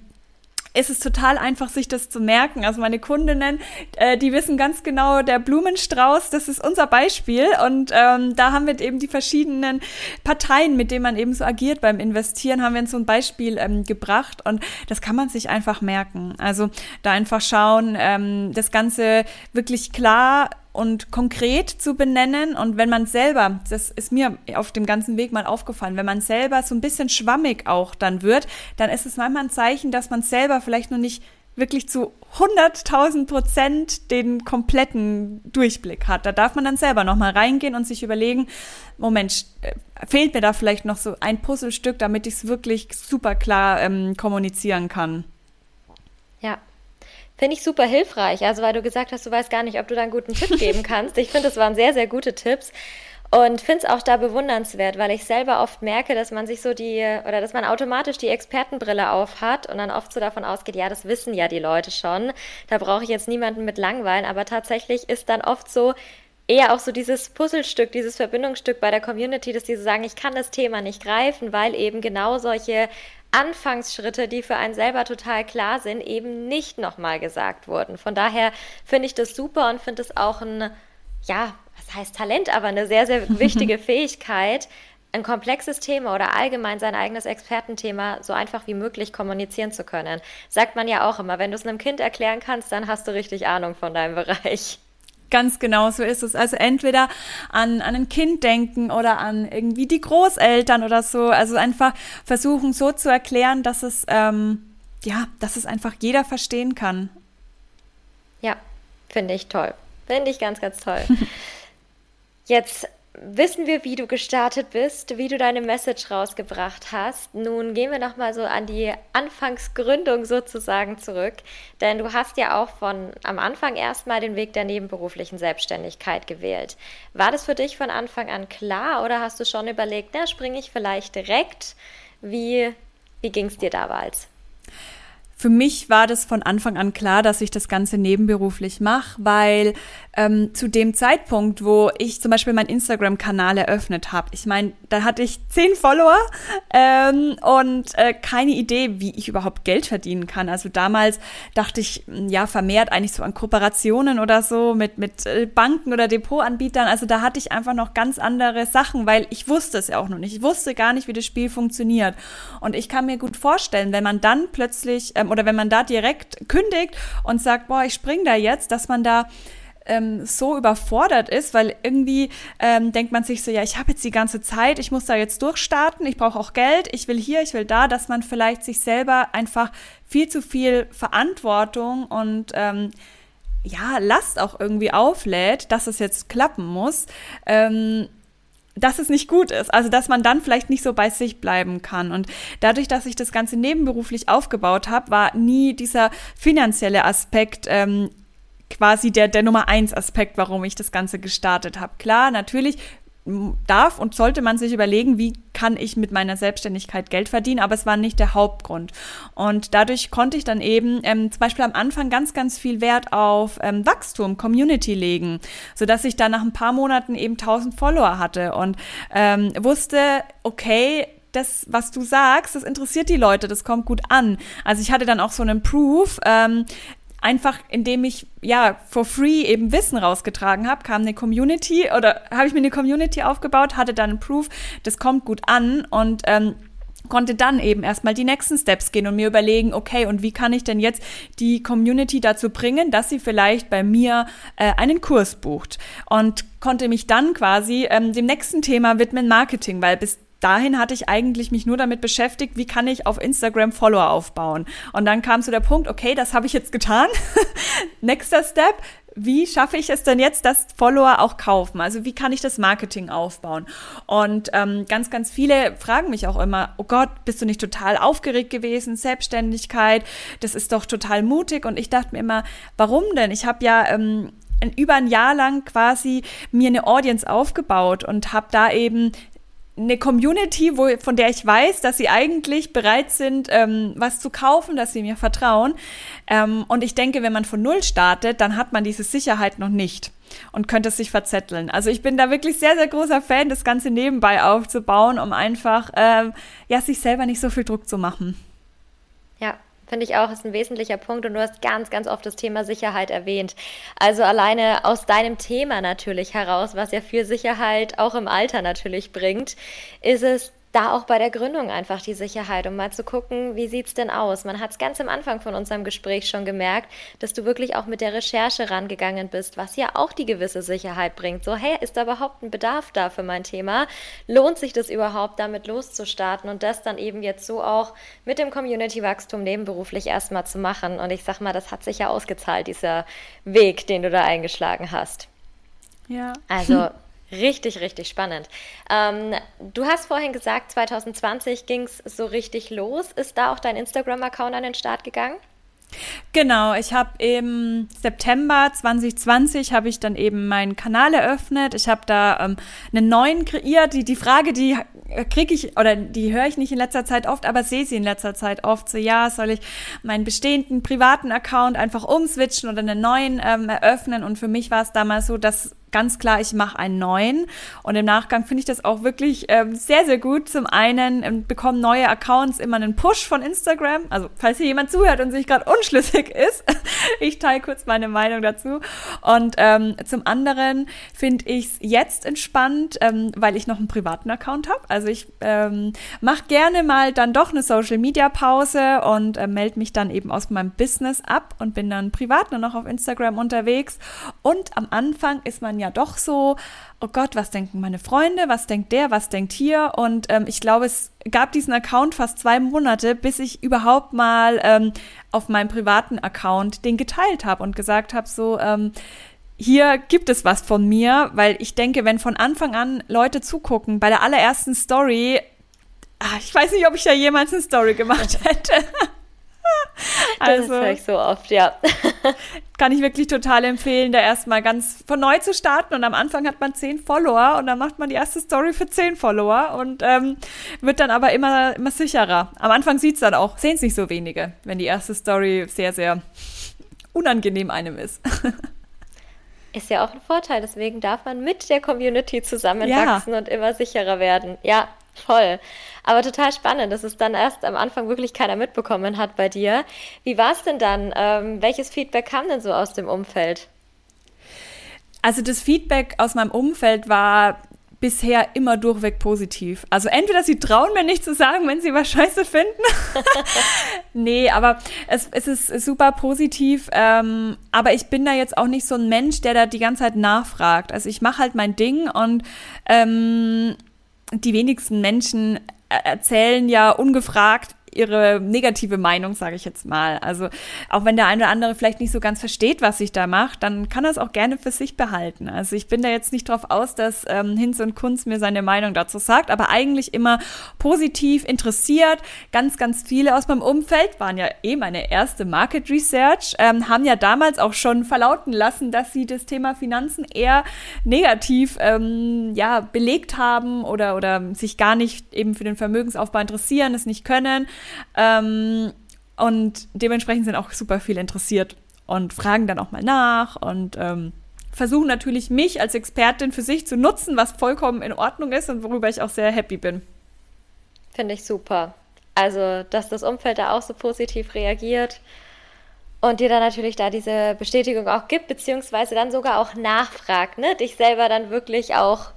ist es total einfach, sich das zu merken. Also meine Kundinnen, äh, die wissen ganz genau, der Blumenstrauß, das ist unser Beispiel. Und ähm, da haben wir eben die verschiedenen Parteien, mit denen man eben so agiert beim Investieren, haben wir uns so ein Beispiel ähm, gebracht. Und das kann man sich einfach merken. Also da einfach schauen, ähm, das Ganze wirklich klar und konkret zu benennen. Und wenn man selber, das ist mir auf dem ganzen Weg mal aufgefallen, wenn man selber so ein bisschen schwammig auch dann wird, dann ist es manchmal ein Zeichen, dass man selber vielleicht noch nicht wirklich zu 100.000 Prozent den kompletten Durchblick hat. Da darf man dann selber nochmal reingehen und sich überlegen, Moment, äh, fehlt mir da vielleicht noch so ein Puzzlestück, damit ich es wirklich super klar ähm, kommunizieren kann. Ja, Finde ich super hilfreich. Also, weil du gesagt hast, du weißt gar nicht, ob du da einen guten Tipp geben kannst. Ich finde, das waren sehr, sehr gute Tipps. Und finde es auch da bewundernswert, weil ich selber oft merke, dass man sich so die, oder dass man automatisch die Expertenbrille aufhat und dann oft so davon ausgeht, ja, das wissen ja die Leute schon. Da brauche ich jetzt niemanden mit langweilen. Aber tatsächlich ist dann oft so, eher auch so dieses Puzzlestück, dieses Verbindungsstück bei der Community, dass die so sagen, ich kann das Thema nicht greifen, weil eben genau solche Anfangsschritte, die für einen selber total klar sind, eben nicht nochmal gesagt wurden. Von daher finde ich das super und finde es auch ein, ja, was heißt Talent, aber eine sehr, sehr wichtige Fähigkeit, ein komplexes Thema oder allgemein sein eigenes Expertenthema so einfach wie möglich kommunizieren zu können. Sagt man ja auch immer, wenn du es einem Kind erklären kannst, dann hast du richtig Ahnung von deinem Bereich. Ganz genau so ist es. Also entweder an, an ein Kind denken oder an irgendwie die Großeltern oder so. Also einfach versuchen so zu erklären, dass es, ähm, ja, dass es einfach jeder verstehen kann. Ja, finde ich toll. Finde ich ganz, ganz toll. Jetzt wissen wir, wie du gestartet bist, wie du deine Message rausgebracht hast. Nun gehen wir noch mal so an die Anfangsgründung sozusagen zurück, denn du hast ja auch von am Anfang erstmal den Weg der nebenberuflichen Selbstständigkeit gewählt. War das für dich von Anfang an klar oder hast du schon überlegt, na, springe ich vielleicht direkt? Wie wie ging es dir damals? Für mich war das von Anfang an klar, dass ich das Ganze nebenberuflich mache, weil ähm, zu dem Zeitpunkt, wo ich zum Beispiel meinen Instagram-Kanal eröffnet habe, ich meine, da hatte ich zehn Follower ähm, und äh, keine Idee, wie ich überhaupt Geld verdienen kann. Also damals dachte ich, hm, ja, vermehrt eigentlich so an Kooperationen oder so mit, mit äh, Banken oder Depotanbietern. Also da hatte ich einfach noch ganz andere Sachen, weil ich wusste es ja auch noch nicht. Ich wusste gar nicht, wie das Spiel funktioniert. Und ich kann mir gut vorstellen, wenn man dann plötzlich ähm, oder wenn man da direkt kündigt und sagt, boah, ich spring da jetzt, dass man da ähm, so überfordert ist, weil irgendwie ähm, denkt man sich so, ja, ich habe jetzt die ganze Zeit, ich muss da jetzt durchstarten, ich brauche auch Geld, ich will hier, ich will da, dass man vielleicht sich selber einfach viel zu viel Verantwortung und ähm, ja, Last auch irgendwie auflädt, dass es jetzt klappen muss. Ähm, dass es nicht gut ist. Also, dass man dann vielleicht nicht so bei sich bleiben kann. Und dadurch, dass ich das Ganze nebenberuflich aufgebaut habe, war nie dieser finanzielle Aspekt ähm, quasi der, der Nummer eins Aspekt, warum ich das Ganze gestartet habe. Klar, natürlich darf und sollte man sich überlegen, wie kann ich mit meiner Selbstständigkeit Geld verdienen, aber es war nicht der Hauptgrund. Und dadurch konnte ich dann eben ähm, zum Beispiel am Anfang ganz, ganz viel Wert auf ähm, Wachstum, Community legen, sodass ich dann nach ein paar Monaten eben 1000 Follower hatte und ähm, wusste, okay, das, was du sagst, das interessiert die Leute, das kommt gut an. Also ich hatte dann auch so einen Proof, ähm, einfach indem ich ja for free eben Wissen rausgetragen habe, kam eine Community oder habe ich mir eine Community aufgebaut, hatte dann einen Proof, das kommt gut an und ähm, konnte dann eben erstmal die nächsten Steps gehen und mir überlegen, okay, und wie kann ich denn jetzt die Community dazu bringen, dass sie vielleicht bei mir äh, einen Kurs bucht? Und konnte mich dann quasi ähm, dem nächsten Thema widmen, Marketing, weil bis dahin hatte ich eigentlich mich nur damit beschäftigt, wie kann ich auf Instagram Follower aufbauen. Und dann kam zu der Punkt, okay, das habe ich jetzt getan. Nächster Step, wie schaffe ich es denn jetzt, dass Follower auch kaufen? Also wie kann ich das Marketing aufbauen? Und ähm, ganz, ganz viele fragen mich auch immer, oh Gott, bist du nicht total aufgeregt gewesen? Selbstständigkeit, das ist doch total mutig. Und ich dachte mir immer, warum denn? Ich habe ja ähm, über ein Jahr lang quasi mir eine Audience aufgebaut und habe da eben eine Community, wo, von der ich weiß, dass sie eigentlich bereit sind, ähm, was zu kaufen, dass sie mir vertrauen. Ähm, und ich denke, wenn man von Null startet, dann hat man diese Sicherheit noch nicht und könnte sich verzetteln. Also ich bin da wirklich sehr, sehr großer Fan, das Ganze nebenbei aufzubauen, um einfach ähm, ja, sich selber nicht so viel Druck zu machen. Finde ich auch, ist ein wesentlicher Punkt und du hast ganz, ganz oft das Thema Sicherheit erwähnt. Also alleine aus deinem Thema natürlich heraus, was ja viel Sicherheit auch im Alter natürlich bringt, ist es da auch bei der Gründung einfach die Sicherheit, um mal zu gucken, wie sieht es denn aus? Man hat es ganz am Anfang von unserem Gespräch schon gemerkt, dass du wirklich auch mit der Recherche rangegangen bist, was ja auch die gewisse Sicherheit bringt. So, hey, ist da überhaupt ein Bedarf da für mein Thema? Lohnt sich das überhaupt, damit loszustarten und das dann eben jetzt so auch mit dem Community-Wachstum nebenberuflich erstmal zu machen? Und ich sag mal, das hat sich ja ausgezahlt, dieser Weg, den du da eingeschlagen hast. Ja. Also Richtig, richtig spannend. Ähm, du hast vorhin gesagt, 2020 ging es so richtig los. Ist da auch dein Instagram-Account an den Start gegangen? Genau, ich habe im September 2020 habe ich dann eben meinen Kanal eröffnet. Ich habe da ähm, einen neuen kreiert. Die, die Frage, die kriege ich oder die höre ich nicht in letzter Zeit oft, aber sehe sie in letzter Zeit oft. So ja, soll ich meinen bestehenden privaten Account einfach umswitchen oder einen neuen ähm, eröffnen? Und für mich war es damals so, dass ganz klar, ich mache einen neuen. Und im Nachgang finde ich das auch wirklich ähm, sehr, sehr gut. Zum einen ähm, bekommen neue Accounts immer einen Push von Instagram. Also falls hier jemand zuhört und sich gerade unschlüssig ist, ich teile kurz meine Meinung dazu. Und ähm, zum anderen finde ich es jetzt entspannt, ähm, weil ich noch einen privaten Account habe. Also ich ähm, mache gerne mal dann doch eine Social-Media-Pause und äh, melde mich dann eben aus meinem Business ab und bin dann privat nur noch auf Instagram unterwegs. Und am Anfang ist man ja ja doch so, oh Gott, was denken meine Freunde, was denkt der, was denkt hier? Und ähm, ich glaube, es gab diesen Account fast zwei Monate, bis ich überhaupt mal ähm, auf meinem privaten Account den geteilt habe und gesagt habe, so, ähm, hier gibt es was von mir, weil ich denke, wenn von Anfang an Leute zugucken, bei der allerersten Story, ach, ich weiß nicht, ob ich da jemals eine Story gemacht hätte. Also, das höre ich so oft, ja. kann ich wirklich total empfehlen, da erstmal ganz von neu zu starten. Und am Anfang hat man zehn Follower und dann macht man die erste Story für zehn Follower und ähm, wird dann aber immer, immer sicherer. Am Anfang sieht es dann auch, sehen es nicht so wenige, wenn die erste Story sehr, sehr unangenehm einem ist. Ist ja auch ein Vorteil, deswegen darf man mit der Community zusammenwachsen ja. und immer sicherer werden. Ja, voll. Aber total spannend, dass es dann erst am Anfang wirklich keiner mitbekommen hat bei dir. Wie war es denn dann? Ähm, welches Feedback kam denn so aus dem Umfeld? Also das Feedback aus meinem Umfeld war bisher immer durchweg positiv. Also entweder sie trauen mir nicht zu sagen, wenn sie was scheiße finden. nee, aber es, es ist super positiv. Ähm, aber ich bin da jetzt auch nicht so ein Mensch, der da die ganze Zeit nachfragt. Also ich mache halt mein Ding und ähm, die wenigsten Menschen erzählen ja ungefragt ihre negative Meinung, sage ich jetzt mal. Also auch wenn der eine oder andere vielleicht nicht so ganz versteht, was ich da mache, dann kann er es auch gerne für sich behalten. Also ich bin da jetzt nicht drauf aus, dass ähm, Hinz und Kunz mir seine Meinung dazu sagt, aber eigentlich immer positiv interessiert. Ganz, ganz viele aus meinem Umfeld waren ja eh meine erste Market Research, ähm, haben ja damals auch schon verlauten lassen, dass sie das Thema Finanzen eher negativ ähm, ja, belegt haben oder, oder sich gar nicht eben für den Vermögensaufbau interessieren, es nicht können. Ähm, und dementsprechend sind auch super viele interessiert und fragen dann auch mal nach und ähm, versuchen natürlich mich als Expertin für sich zu nutzen, was vollkommen in Ordnung ist und worüber ich auch sehr happy bin. Finde ich super. Also, dass das Umfeld da auch so positiv reagiert und dir dann natürlich da diese Bestätigung auch gibt, beziehungsweise dann sogar auch nachfragt, ne? Dich selber dann wirklich auch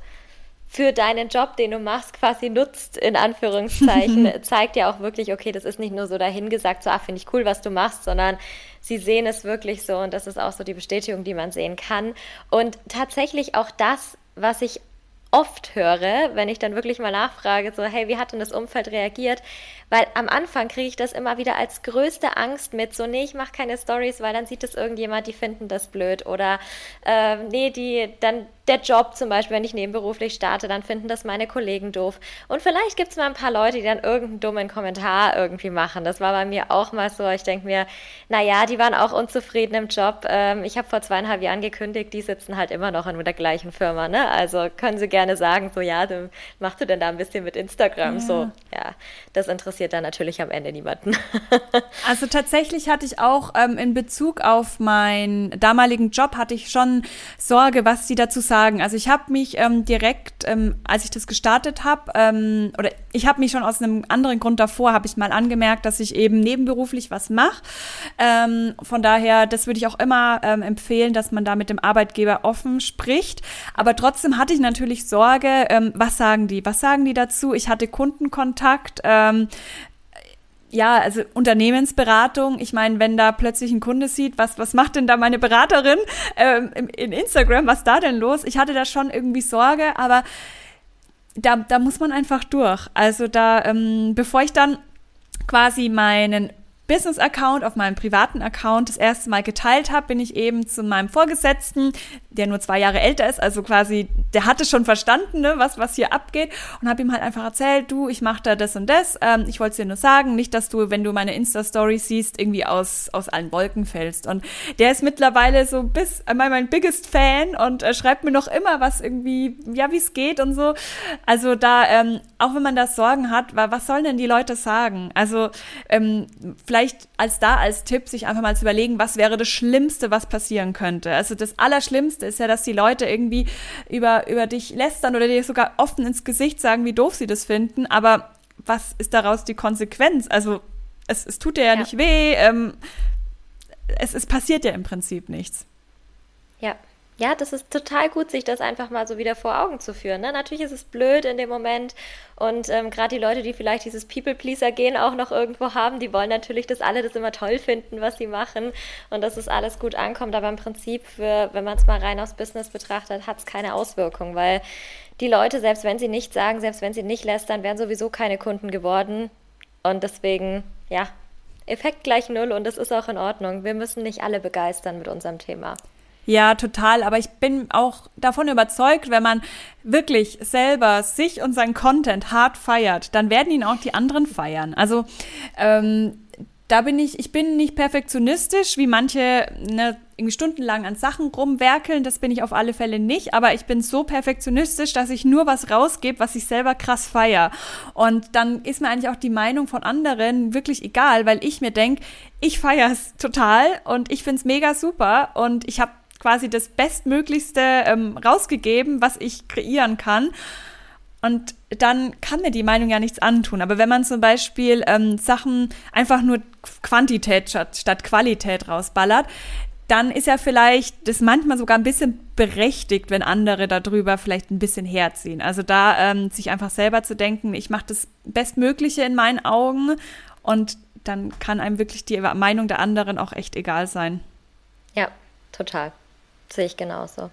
für deinen Job, den du machst, quasi nutzt, in Anführungszeichen, zeigt ja auch wirklich, okay, das ist nicht nur so dahingesagt, so, ach, finde ich cool, was du machst, sondern sie sehen es wirklich so und das ist auch so die Bestätigung, die man sehen kann. Und tatsächlich auch das, was ich oft höre, wenn ich dann wirklich mal nachfrage, so, hey, wie hat denn das Umfeld reagiert? Weil am Anfang kriege ich das immer wieder als größte Angst mit, so, nee, ich mache keine Stories, weil dann sieht es irgendjemand, die finden das blöd. Oder äh, nee, die, dann der Job zum Beispiel, wenn ich nebenberuflich starte, dann finden das meine Kollegen doof. Und vielleicht gibt es mal ein paar Leute, die dann irgendeinen dummen Kommentar irgendwie machen. Das war bei mir auch mal so. Ich denke mir, naja, die waren auch unzufrieden im Job. Ähm, ich habe vor zweieinhalb Jahren gekündigt, die sitzen halt immer noch in der gleichen Firma. Ne? Also können sie gerne sagen, so ja, machst du denn da ein bisschen mit Instagram? Ja. So, ja, das interessiert dann natürlich am Ende niemanden. also tatsächlich hatte ich auch ähm, in Bezug auf meinen damaligen Job, hatte ich schon Sorge, was sie dazu sagen sagen. Also ich habe mich ähm, direkt, ähm, als ich das gestartet habe, ähm, oder ich habe mich schon aus einem anderen Grund davor, habe ich mal angemerkt, dass ich eben nebenberuflich was mache. Ähm, von daher, das würde ich auch immer ähm, empfehlen, dass man da mit dem Arbeitgeber offen spricht. Aber trotzdem hatte ich natürlich Sorge, ähm, was sagen die? Was sagen die dazu? Ich hatte Kundenkontakt. Ähm, ja, also Unternehmensberatung. Ich meine, wenn da plötzlich ein Kunde sieht, was, was macht denn da meine Beraterin ähm, in Instagram, was da denn los? Ich hatte da schon irgendwie Sorge, aber da, da muss man einfach durch. Also da, ähm, bevor ich dann quasi meinen Business-Account auf meinem privaten Account das erste Mal geteilt habe, bin ich eben zu meinem Vorgesetzten, der nur zwei Jahre älter ist, also quasi, der hatte schon verstanden, ne, was, was hier abgeht und habe ihm halt einfach erzählt, du, ich mache da das und das, ähm, ich wollte es dir nur sagen, nicht, dass du, wenn du meine Insta-Story siehst, irgendwie aus, aus allen Wolken fällst und der ist mittlerweile so bis, einmal mein biggest Fan und äh, schreibt mir noch immer was irgendwie, ja, wie es geht und so, also da, ähm, auch wenn man da Sorgen hat, was sollen denn die Leute sagen? Also, ähm, vielleicht vielleicht als da als Tipp, sich einfach mal zu überlegen, was wäre das Schlimmste, was passieren könnte. Also das Allerschlimmste ist ja, dass die Leute irgendwie über, über dich lästern oder dir sogar offen ins Gesicht sagen, wie doof sie das finden. Aber was ist daraus die Konsequenz? Also es, es tut dir ja, ja. nicht weh. Ähm, es, es passiert ja im Prinzip nichts. Ja, das ist total gut, sich das einfach mal so wieder vor Augen zu führen. Ne? Natürlich ist es blöd in dem Moment und ähm, gerade die Leute, die vielleicht dieses People-Pleaser-Gehen auch noch irgendwo haben, die wollen natürlich, dass alle das immer toll finden, was sie machen und dass es alles gut ankommt. Aber im Prinzip, für, wenn man es mal rein aus Business betrachtet, hat es keine Auswirkung, weil die Leute, selbst wenn sie nicht sagen, selbst wenn sie nicht lästern, wären sowieso keine Kunden geworden. Und deswegen, ja, Effekt gleich null und das ist auch in Ordnung. Wir müssen nicht alle begeistern mit unserem Thema. Ja, total. Aber ich bin auch davon überzeugt, wenn man wirklich selber sich und seinen Content hart feiert, dann werden ihn auch die anderen feiern. Also ähm, da bin ich, ich bin nicht perfektionistisch, wie manche ne, irgendwie stundenlang an Sachen rumwerkeln. Das bin ich auf alle Fälle nicht. Aber ich bin so perfektionistisch, dass ich nur was rausgebe, was ich selber krass feier. Und dann ist mir eigentlich auch die Meinung von anderen wirklich egal, weil ich mir denke, ich feiere es total und ich finde es mega super und ich habe quasi das Bestmöglichste ähm, rausgegeben, was ich kreieren kann. Und dann kann mir die Meinung ja nichts antun. Aber wenn man zum Beispiel ähm, Sachen einfach nur Quantität statt, statt Qualität rausballert, dann ist ja vielleicht das manchmal sogar ein bisschen berechtigt, wenn andere darüber vielleicht ein bisschen herziehen. Also da ähm, sich einfach selber zu denken, ich mache das Bestmögliche in meinen Augen und dann kann einem wirklich die Meinung der anderen auch echt egal sein. Ja, total. Sehe ich genauso.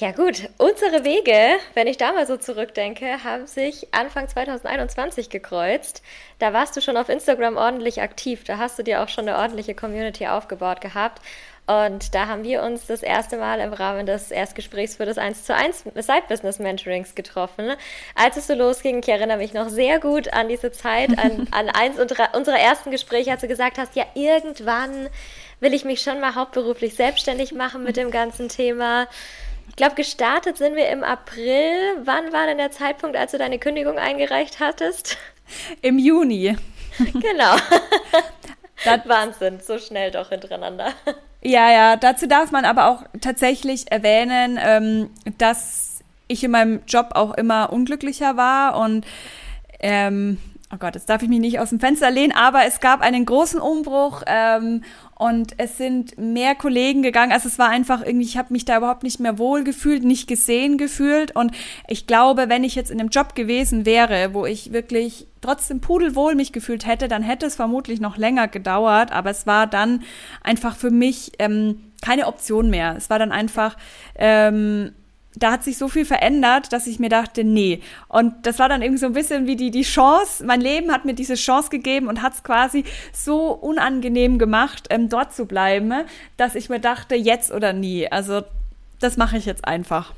Ja gut, unsere Wege, wenn ich da mal so zurückdenke, haben sich Anfang 2021 gekreuzt. Da warst du schon auf Instagram ordentlich aktiv. Da hast du dir auch schon eine ordentliche Community aufgebaut gehabt. Und da haben wir uns das erste Mal im Rahmen des Erstgesprächs für das 1 zu 1 Side Business Mentorings getroffen. Als es so losging, ich erinnere mich noch sehr gut an diese Zeit, an, an eins unserer ersten Gespräche, als du gesagt hast, ja, irgendwann will ich mich schon mal hauptberuflich selbstständig machen mit dem ganzen Thema. Ich glaube, gestartet sind wir im April. Wann war denn der Zeitpunkt, als du deine Kündigung eingereicht hattest? Im Juni. Genau. Das Wahnsinn, so schnell doch hintereinander. Ja, ja, dazu darf man aber auch tatsächlich erwähnen, ähm, dass ich in meinem Job auch immer unglücklicher war und ähm, oh Gott, jetzt darf ich mich nicht aus dem Fenster lehnen, aber es gab einen großen Umbruch ähm, und es sind mehr Kollegen gegangen. Also es war einfach irgendwie, ich habe mich da überhaupt nicht mehr wohl gefühlt, nicht gesehen gefühlt. Und ich glaube, wenn ich jetzt in einem Job gewesen wäre, wo ich wirklich trotzdem pudelwohl mich gefühlt hätte, dann hätte es vermutlich noch länger gedauert. Aber es war dann einfach für mich ähm, keine Option mehr. Es war dann einfach ähm, da hat sich so viel verändert, dass ich mir dachte, nee. Und das war dann irgendwie so ein bisschen wie die, die Chance, mein Leben hat mir diese Chance gegeben und hat es quasi so unangenehm gemacht, ähm, dort zu bleiben, dass ich mir dachte, jetzt oder nie. Also das mache ich jetzt einfach.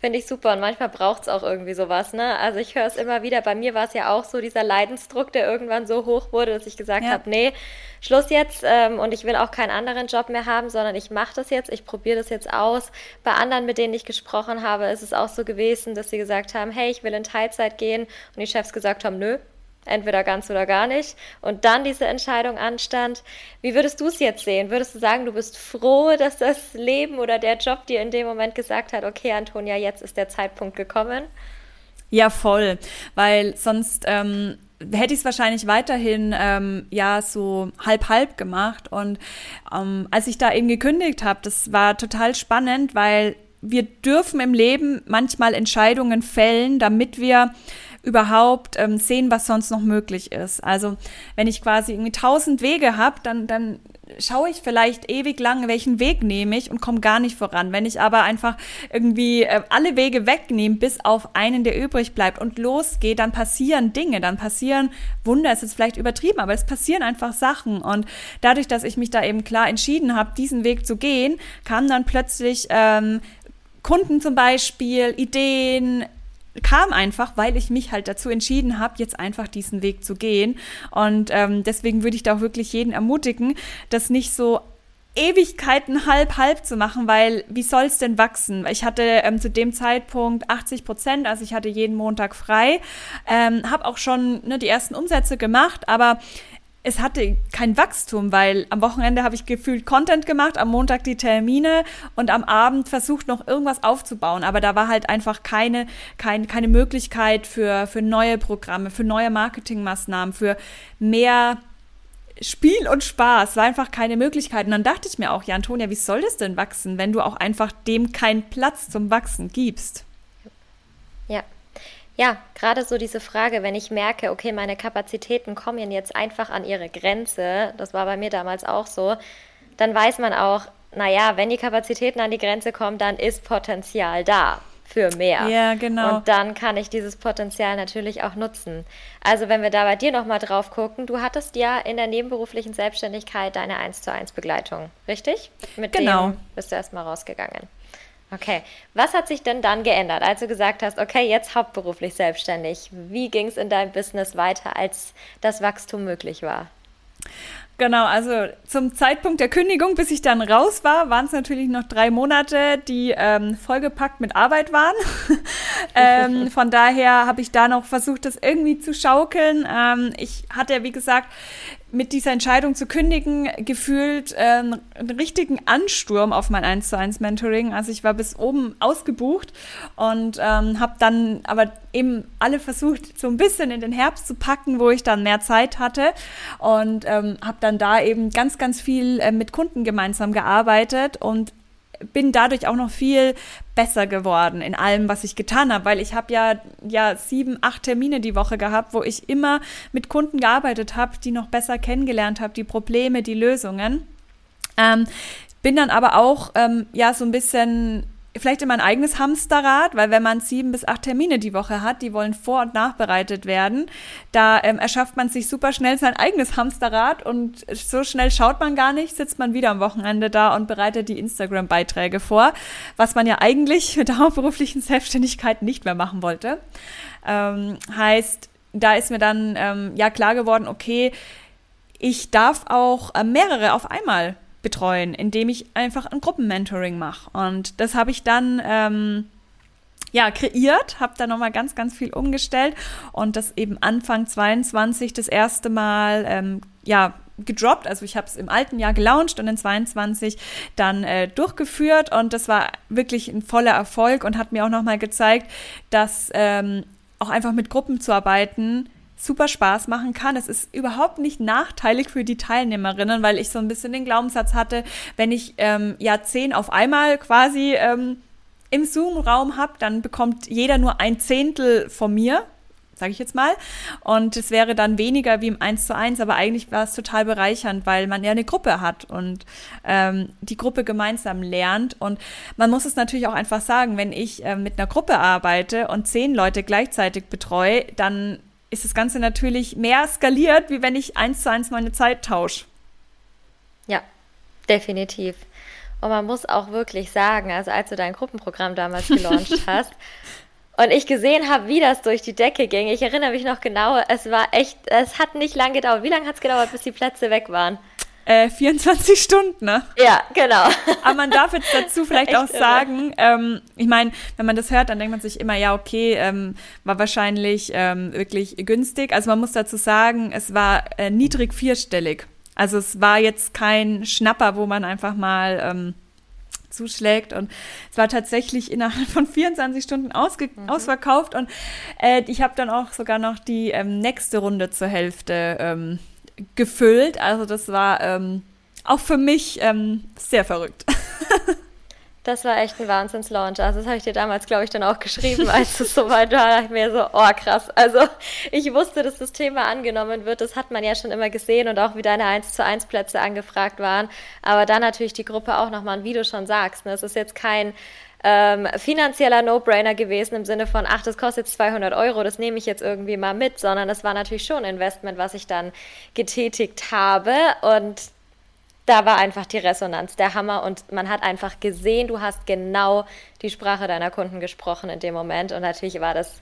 Finde ich super und manchmal braucht es auch irgendwie sowas, ne? Also ich höre es immer wieder, bei mir war es ja auch so, dieser Leidensdruck, der irgendwann so hoch wurde, dass ich gesagt ja. habe, nee, Schluss jetzt ähm, und ich will auch keinen anderen Job mehr haben, sondern ich mache das jetzt, ich probiere das jetzt aus. Bei anderen, mit denen ich gesprochen habe, ist es auch so gewesen, dass sie gesagt haben, hey, ich will in Teilzeit gehen und die Chefs gesagt haben, nö, entweder ganz oder gar nicht, und dann diese Entscheidung anstand. Wie würdest du es jetzt sehen? Würdest du sagen, du bist froh, dass das Leben oder der Job dir in dem Moment gesagt hat, okay, Antonia, jetzt ist der Zeitpunkt gekommen? Ja, voll, weil sonst ähm, hätte ich es wahrscheinlich weiterhin ähm, ja so halb halb gemacht und ähm, als ich da eben gekündigt habe, das war total spannend, weil wir dürfen im Leben manchmal Entscheidungen fällen, damit wir überhaupt ähm, sehen, was sonst noch möglich ist. Also wenn ich quasi irgendwie tausend Wege habe, dann, dann schaue ich vielleicht ewig lang, welchen Weg nehme ich und komme gar nicht voran. Wenn ich aber einfach irgendwie äh, alle Wege wegnehme, bis auf einen, der übrig bleibt und losgehe, dann passieren Dinge, dann passieren Wunder, ist jetzt vielleicht übertrieben, aber es passieren einfach Sachen. Und dadurch, dass ich mich da eben klar entschieden habe, diesen Weg zu gehen, kamen dann plötzlich ähm, Kunden zum Beispiel, Ideen, kam einfach, weil ich mich halt dazu entschieden habe, jetzt einfach diesen Weg zu gehen. Und ähm, deswegen würde ich da auch wirklich jeden ermutigen, das nicht so Ewigkeiten halb halb zu machen, weil wie soll es denn wachsen? Ich hatte ähm, zu dem Zeitpunkt 80 Prozent, also ich hatte jeden Montag frei, ähm, habe auch schon ne, die ersten Umsätze gemacht, aber es hatte kein Wachstum, weil am Wochenende habe ich gefühlt Content gemacht, am Montag die Termine und am Abend versucht noch irgendwas aufzubauen. Aber da war halt einfach keine, kein, keine Möglichkeit für, für neue Programme, für neue Marketingmaßnahmen, für mehr Spiel und Spaß. War einfach keine Möglichkeit. Und dann dachte ich mir auch, ja, Antonia, wie soll das denn wachsen, wenn du auch einfach dem keinen Platz zum Wachsen gibst? Ja, ja, gerade so diese Frage, wenn ich merke, okay, meine Kapazitäten kommen jetzt einfach an ihre Grenze, das war bei mir damals auch so, dann weiß man auch, naja, wenn die Kapazitäten an die Grenze kommen, dann ist Potenzial da für mehr. Ja, genau. Und dann kann ich dieses Potenzial natürlich auch nutzen. Also wenn wir da bei dir nochmal drauf gucken, du hattest ja in der nebenberuflichen Selbstständigkeit deine 1 zu 1 Begleitung, richtig? Mit genau. dem bist du erstmal rausgegangen. Okay, was hat sich denn dann geändert, als du gesagt hast, okay, jetzt hauptberuflich selbstständig? Wie ging es in deinem Business weiter, als das Wachstum möglich war? Genau, also zum Zeitpunkt der Kündigung, bis ich dann raus war, waren es natürlich noch drei Monate, die ähm, vollgepackt mit Arbeit waren. ähm, von daher habe ich da noch versucht, das irgendwie zu schaukeln. Ähm, ich hatte, wie gesagt, mit dieser Entscheidung zu kündigen gefühlt ähm, einen richtigen Ansturm auf mein 1 zu 1 Mentoring. Also ich war bis oben ausgebucht und ähm, habe dann aber eben alle versucht, so ein bisschen in den Herbst zu packen, wo ich dann mehr Zeit hatte und ähm, habe dann da eben ganz, ganz viel äh, mit Kunden gemeinsam gearbeitet und bin dadurch auch noch viel besser geworden in allem, was ich getan habe, weil ich habe ja ja sieben, acht Termine die Woche gehabt, wo ich immer mit Kunden gearbeitet habe, die noch besser kennengelernt habe, die Probleme, die Lösungen. Ähm, bin dann aber auch ähm, ja so ein bisschen vielleicht immer ein eigenes Hamsterrad, weil wenn man sieben bis acht Termine die Woche hat, die wollen vor- und nachbereitet werden, da ähm, erschafft man sich super schnell sein eigenes Hamsterrad und so schnell schaut man gar nicht, sitzt man wieder am Wochenende da und bereitet die Instagram-Beiträge vor, was man ja eigentlich mit der hauptberuflichen Selbstständigkeit nicht mehr machen wollte. Ähm, heißt, da ist mir dann ähm, ja klar geworden, okay, ich darf auch äh, mehrere auf einmal betreuen, indem ich einfach ein Gruppenmentoring mache. Und das habe ich dann ähm, ja kreiert, habe da nochmal ganz, ganz viel umgestellt und das eben Anfang 22 das erste Mal ähm, ja gedroppt. Also ich habe es im alten Jahr gelauncht und in 22 dann äh, durchgeführt und das war wirklich ein voller Erfolg und hat mir auch nochmal gezeigt, dass ähm, auch einfach mit Gruppen zu arbeiten super Spaß machen kann. Es ist überhaupt nicht nachteilig für die Teilnehmerinnen, weil ich so ein bisschen den Glaubenssatz hatte, wenn ich ähm, ja zehn auf einmal quasi ähm, im Zoom-Raum habe, dann bekommt jeder nur ein Zehntel von mir, sage ich jetzt mal. Und es wäre dann weniger wie im 1 zu 1, aber eigentlich war es total bereichernd, weil man ja eine Gruppe hat und ähm, die Gruppe gemeinsam lernt. Und man muss es natürlich auch einfach sagen, wenn ich äh, mit einer Gruppe arbeite und zehn Leute gleichzeitig betreue, dann ist das Ganze natürlich mehr skaliert, wie wenn ich eins zu eins meine Zeit tausche. Ja, definitiv. Und man muss auch wirklich sagen, also als du dein Gruppenprogramm damals gelauncht hast und ich gesehen habe, wie das durch die Decke ging, ich erinnere mich noch genau, es war echt, es hat nicht lange gedauert. Wie lange hat es gedauert, bis die Plätze weg waren? Äh, 24 Stunden, ne? Ja, genau. Aber man darf jetzt dazu vielleicht auch sagen, ähm, ich meine, wenn man das hört, dann denkt man sich immer, ja, okay, ähm, war wahrscheinlich ähm, wirklich günstig. Also man muss dazu sagen, es war äh, niedrig vierstellig. Also es war jetzt kein Schnapper, wo man einfach mal ähm, zuschlägt. Und es war tatsächlich innerhalb von 24 Stunden mhm. ausverkauft. Und äh, ich habe dann auch sogar noch die ähm, nächste Runde zur Hälfte ähm, gefüllt. Also das war ähm, auch für mich ähm, sehr verrückt. Das war echt ein Wahnsinns-Launch. Also das habe ich dir damals, glaube ich, dann auch geschrieben, als es soweit war. Da ich mir so, oh krass. Also ich wusste, dass das Thema angenommen wird. Das hat man ja schon immer gesehen und auch wie deine 1 zu 1 Plätze angefragt waren. Aber dann natürlich die Gruppe auch nochmal, wie du schon sagst. Ne? Es ist jetzt kein ähm, finanzieller No-Brainer gewesen im Sinne von, ach, das kostet jetzt 200 Euro, das nehme ich jetzt irgendwie mal mit, sondern es war natürlich schon ein Investment, was ich dann getätigt habe. Und da war einfach die Resonanz der Hammer und man hat einfach gesehen, du hast genau die Sprache deiner Kunden gesprochen in dem Moment. Und natürlich war das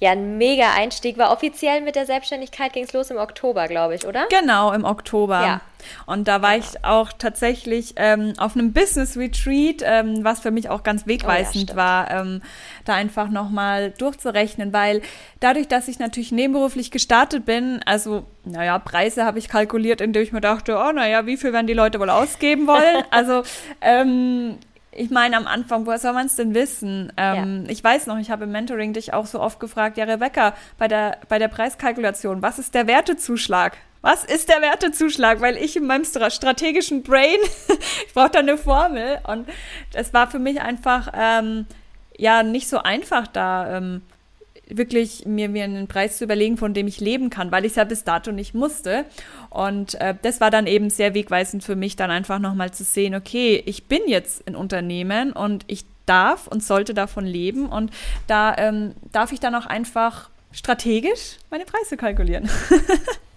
ja ein mega Einstieg. War offiziell mit der Selbstständigkeit ging es los im Oktober, glaube ich, oder? Genau, im Oktober. Ja. Und da war genau. ich auch tatsächlich ähm, auf einem Business Retreat, ähm, was für mich auch ganz wegweisend oh ja, war, ähm, da einfach nochmal durchzurechnen, weil dadurch, dass ich natürlich nebenberuflich gestartet bin, also, naja, Preise habe ich kalkuliert, indem ich mir dachte, oh, naja, wie viel werden die Leute wohl ausgeben wollen? also, ähm, ich meine, am Anfang, woher soll man es denn wissen? Ähm, ja. Ich weiß noch, ich habe im Mentoring dich auch so oft gefragt, ja, Rebecca, bei der, bei der Preiskalkulation, was ist der Wertezuschlag? Was ist der Wertezuschlag? Weil ich in meinem strategischen Brain, ich brauche da eine Formel. Und es war für mich einfach, ähm, ja, nicht so einfach da, ähm, wirklich mir, mir einen Preis zu überlegen, von dem ich leben kann, weil ich es ja bis dato nicht musste. Und äh, das war dann eben sehr wegweisend für mich, dann einfach nochmal zu sehen, okay, ich bin jetzt ein Unternehmen und ich darf und sollte davon leben. Und da ähm, darf ich dann auch einfach strategisch meine Preise kalkulieren.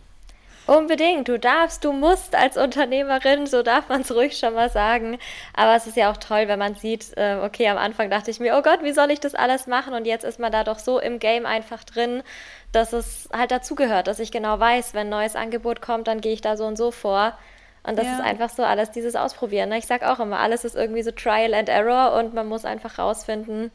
Unbedingt, du darfst, du musst als Unternehmerin, so darf man es ruhig schon mal sagen. Aber es ist ja auch toll, wenn man sieht, äh, okay, am Anfang dachte ich mir, oh Gott, wie soll ich das alles machen? Und jetzt ist man da doch so im Game einfach drin, dass es halt dazugehört, dass ich genau weiß, wenn ein neues Angebot kommt, dann gehe ich da so und so vor. Und das ja. ist einfach so alles dieses Ausprobieren. Ne? Ich sage auch immer, alles ist irgendwie so Trial and Error und man muss einfach rausfinden,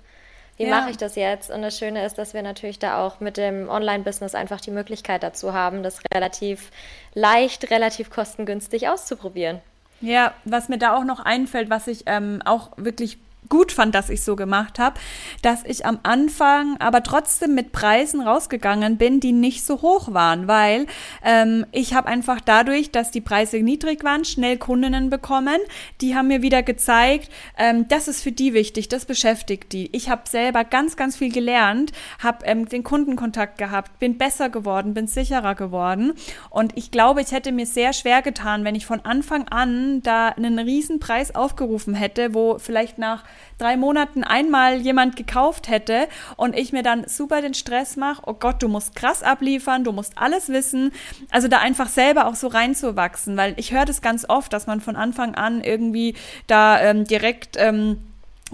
wie ja. mache ich das jetzt? Und das Schöne ist, dass wir natürlich da auch mit dem Online-Business einfach die Möglichkeit dazu haben, das relativ leicht, relativ kostengünstig auszuprobieren. Ja, was mir da auch noch einfällt, was ich ähm, auch wirklich gut fand, dass ich so gemacht habe, dass ich am Anfang aber trotzdem mit Preisen rausgegangen bin, die nicht so hoch waren, weil ähm, ich habe einfach dadurch, dass die Preise niedrig waren, schnell Kundinnen bekommen. Die haben mir wieder gezeigt, ähm, das ist für die wichtig, das beschäftigt die. Ich habe selber ganz, ganz viel gelernt, habe ähm, den Kundenkontakt gehabt, bin besser geworden, bin sicherer geworden und ich glaube, ich hätte mir sehr schwer getan, wenn ich von Anfang an da einen riesen Preis aufgerufen hätte, wo vielleicht nach drei Monaten einmal jemand gekauft hätte und ich mir dann super den Stress mache, oh Gott, du musst krass abliefern, du musst alles wissen. Also da einfach selber auch so reinzuwachsen, weil ich höre das ganz oft, dass man von Anfang an irgendwie da ähm, direkt ähm,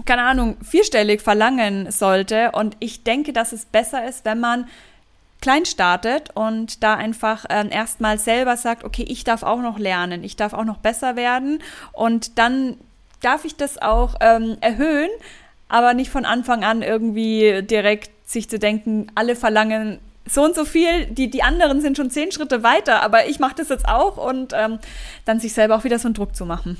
keine Ahnung, vierstellig verlangen sollte. Und ich denke, dass es besser ist, wenn man klein startet und da einfach ähm, erstmal selber sagt, okay, ich darf auch noch lernen, ich darf auch noch besser werden und dann darf ich das auch ähm, erhöhen, aber nicht von Anfang an irgendwie direkt sich zu denken, alle verlangen so und so viel, die, die anderen sind schon zehn Schritte weiter, aber ich mache das jetzt auch und ähm, dann sich selber auch wieder so einen Druck zu machen.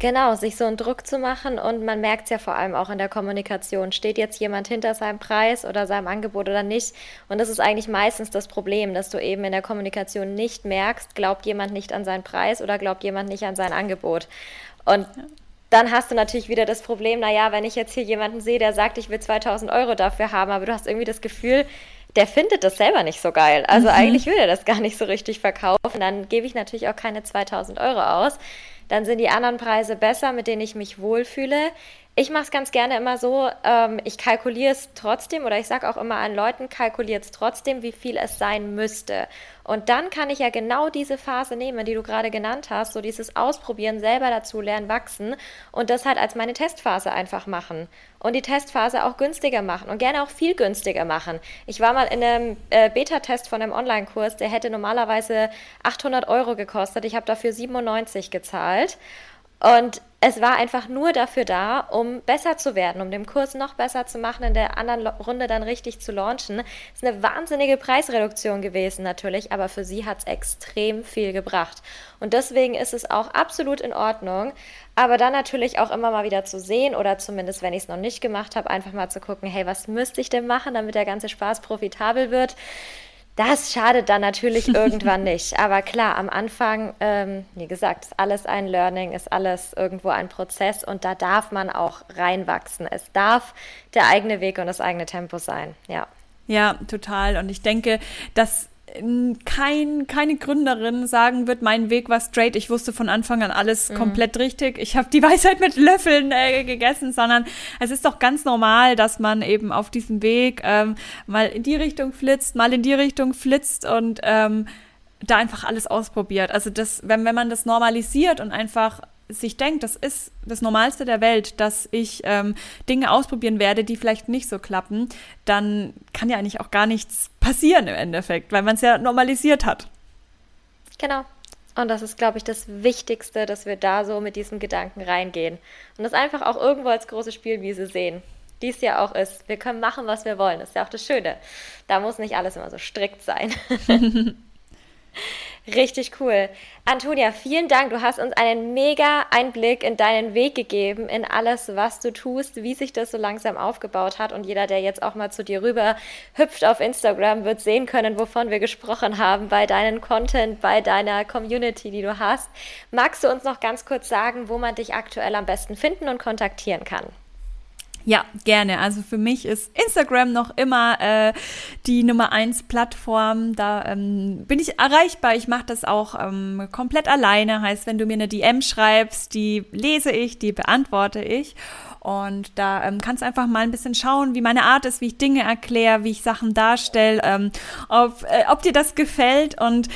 Genau, sich so einen Druck zu machen und man merkt es ja vor allem auch in der Kommunikation. Steht jetzt jemand hinter seinem Preis oder seinem Angebot oder nicht? Und das ist eigentlich meistens das Problem, dass du eben in der Kommunikation nicht merkst, glaubt jemand nicht an seinen Preis oder glaubt jemand nicht an sein Angebot. Und dann hast du natürlich wieder das Problem, naja, wenn ich jetzt hier jemanden sehe, der sagt, ich will 2000 Euro dafür haben, aber du hast irgendwie das Gefühl, der findet das selber nicht so geil. Also mhm. eigentlich will er das gar nicht so richtig verkaufen. Dann gebe ich natürlich auch keine 2000 Euro aus. Dann sind die anderen Preise besser, mit denen ich mich wohlfühle. Ich mache es ganz gerne immer so, ähm, ich kalkuliere es trotzdem oder ich sage auch immer an Leuten, kalkuliert es trotzdem, wie viel es sein müsste. Und dann kann ich ja genau diese Phase nehmen, die du gerade genannt hast, so dieses Ausprobieren, selber dazu lernen, wachsen und das halt als meine Testphase einfach machen. Und die Testphase auch günstiger machen und gerne auch viel günstiger machen. Ich war mal in einem äh, Beta-Test von einem Online-Kurs, der hätte normalerweise 800 Euro gekostet. Ich habe dafür 97 gezahlt. Und es war einfach nur dafür da, um besser zu werden, um den Kurs noch besser zu machen, in der anderen Runde dann richtig zu launchen. Ist eine wahnsinnige Preisreduktion gewesen natürlich, aber für sie hat es extrem viel gebracht. Und deswegen ist es auch absolut in Ordnung, aber dann natürlich auch immer mal wieder zu sehen oder zumindest, wenn ich es noch nicht gemacht habe, einfach mal zu gucken, hey, was müsste ich denn machen, damit der ganze Spaß profitabel wird das schadet dann natürlich irgendwann nicht. Aber klar, am Anfang, ähm, wie gesagt, ist alles ein Learning, ist alles irgendwo ein Prozess und da darf man auch reinwachsen. Es darf der eigene Weg und das eigene Tempo sein, ja. Ja, total. Und ich denke, dass kein, keine Gründerin sagen wird, mein Weg war straight. Ich wusste von Anfang an alles mhm. komplett richtig. Ich habe die Weisheit mit Löffeln äh, gegessen, sondern es ist doch ganz normal, dass man eben auf diesem Weg ähm, mal in die Richtung flitzt, mal in die Richtung flitzt und ähm, da einfach alles ausprobiert. Also das, wenn, wenn man das normalisiert und einfach sich denkt, das ist das Normalste der Welt, dass ich ähm, Dinge ausprobieren werde, die vielleicht nicht so klappen, dann kann ja eigentlich auch gar nichts passieren im Endeffekt, weil man es ja normalisiert hat. Genau. Und das ist, glaube ich, das Wichtigste, dass wir da so mit diesem Gedanken reingehen. Und das einfach auch irgendwo als große Spielwiese sehen. Die es ja auch ist. Wir können machen, was wir wollen. Das ist ja auch das Schöne. Da muss nicht alles immer so strikt sein. Richtig cool. Antonia, vielen Dank. Du hast uns einen mega Einblick in deinen Weg gegeben, in alles, was du tust, wie sich das so langsam aufgebaut hat. Und jeder, der jetzt auch mal zu dir rüber hüpft auf Instagram, wird sehen können, wovon wir gesprochen haben bei deinem Content, bei deiner Community, die du hast. Magst du uns noch ganz kurz sagen, wo man dich aktuell am besten finden und kontaktieren kann? Ja, gerne. Also für mich ist Instagram noch immer äh, die Nummer eins Plattform. Da ähm, bin ich erreichbar. Ich mache das auch ähm, komplett alleine. Heißt, wenn du mir eine DM schreibst, die lese ich, die beantworte ich. Und da ähm, kannst einfach mal ein bisschen schauen, wie meine Art ist, wie ich Dinge erkläre, wie ich Sachen darstelle, ähm, ob, äh, ob dir das gefällt. Und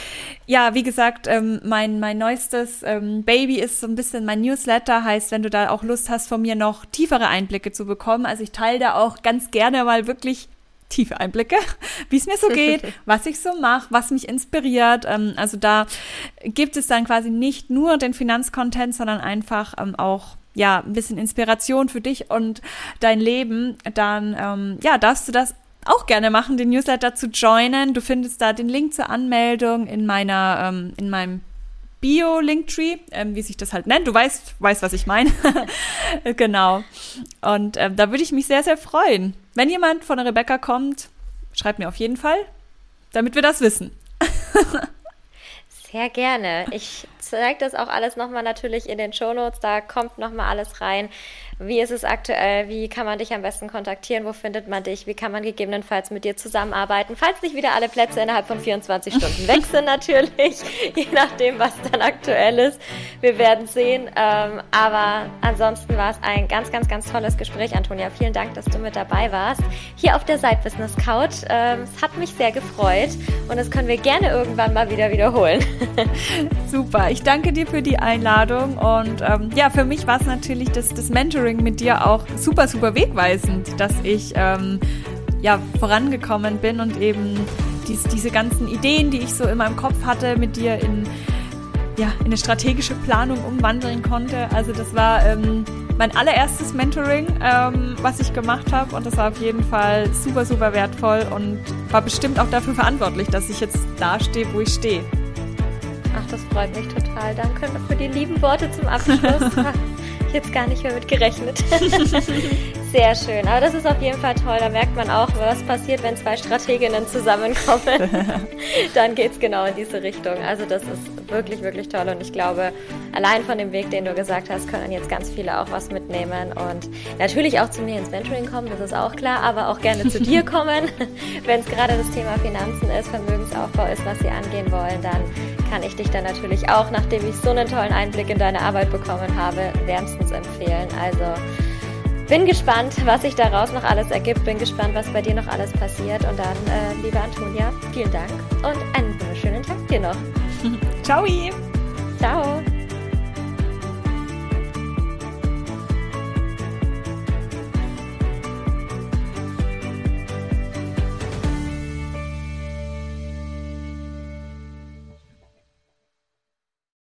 ja, wie gesagt, ähm, mein, mein neuestes ähm, Baby ist so ein bisschen mein Newsletter, heißt, wenn du da auch Lust hast, von mir noch tiefere Einblicke zu bekommen. Also ich teile da auch ganz gerne mal wirklich tiefe Einblicke, wie es mir so geht, was ich so mache, was mich inspiriert. Ähm, also da gibt es dann quasi nicht nur den Finanzcontent, sondern einfach ähm, auch ja ein bisschen Inspiration für dich und dein Leben. Dann ähm, ja darfst du das auch gerne machen, den Newsletter zu joinen. Du findest da den Link zur Anmeldung in meiner in meinem Bio-Linktree, ähm, wie sich das halt nennt. Du weißt, weißt was ich meine. genau. Und ähm, da würde ich mich sehr, sehr freuen. Wenn jemand von der Rebecca kommt, schreibt mir auf jeden Fall, damit wir das wissen. sehr gerne. Ich zeige das auch alles nochmal natürlich in den Shownotes. Da kommt nochmal alles rein. Wie ist es aktuell? Wie kann man dich am besten kontaktieren? Wo findet man dich? Wie kann man gegebenenfalls mit dir zusammenarbeiten? Falls nicht wieder alle Plätze innerhalb von 24 Stunden weg sind, natürlich, je nachdem, was dann aktuell ist. Wir werden sehen. Ähm, aber ansonsten war es ein ganz, ganz, ganz tolles Gespräch, Antonia. Vielen Dank, dass du mit dabei warst. Hier auf der Side Business Couch. Ähm, es hat mich sehr gefreut und das können wir gerne irgendwann mal wieder wiederholen. Super. Ich danke dir für die Einladung und ähm, ja, für mich war es natürlich das, das Mentoring mit dir auch super, super wegweisend, dass ich ähm, ja vorangekommen bin und eben dies, diese ganzen Ideen, die ich so in meinem Kopf hatte, mit dir in, ja, in eine strategische Planung umwandeln konnte. Also das war ähm, mein allererstes Mentoring, ähm, was ich gemacht habe und das war auf jeden Fall super, super wertvoll und war bestimmt auch dafür verantwortlich, dass ich jetzt da stehe, wo ich stehe. Ach, das freut mich total. Danke für die lieben Worte zum Abschluss. jetzt gar nicht mehr mit gerechnet. Sehr schön. Aber das ist auf jeden Fall toll. Da merkt man auch, was passiert, wenn zwei Strateginnen zusammenkommen. Dann geht es genau in diese Richtung. Also das ist wirklich, wirklich toll. Und ich glaube, allein von dem Weg, den du gesagt hast, können jetzt ganz viele auch was mitnehmen. Und natürlich auch zu mir ins Mentoring kommen, das ist auch klar, aber auch gerne zu dir kommen. wenn es gerade das Thema Finanzen ist, Vermögensaufbau ist, was sie angehen wollen, dann kann ich dich dann natürlich auch, nachdem ich so einen tollen Einblick in deine Arbeit bekommen habe, wärmstens empfehlen. Also bin gespannt, was sich daraus noch alles ergibt. Bin gespannt, was bei dir noch alles passiert. Und dann, äh, liebe Antonia, vielen Dank und einen wunderschönen Tag dir noch. Ciao. Ciao.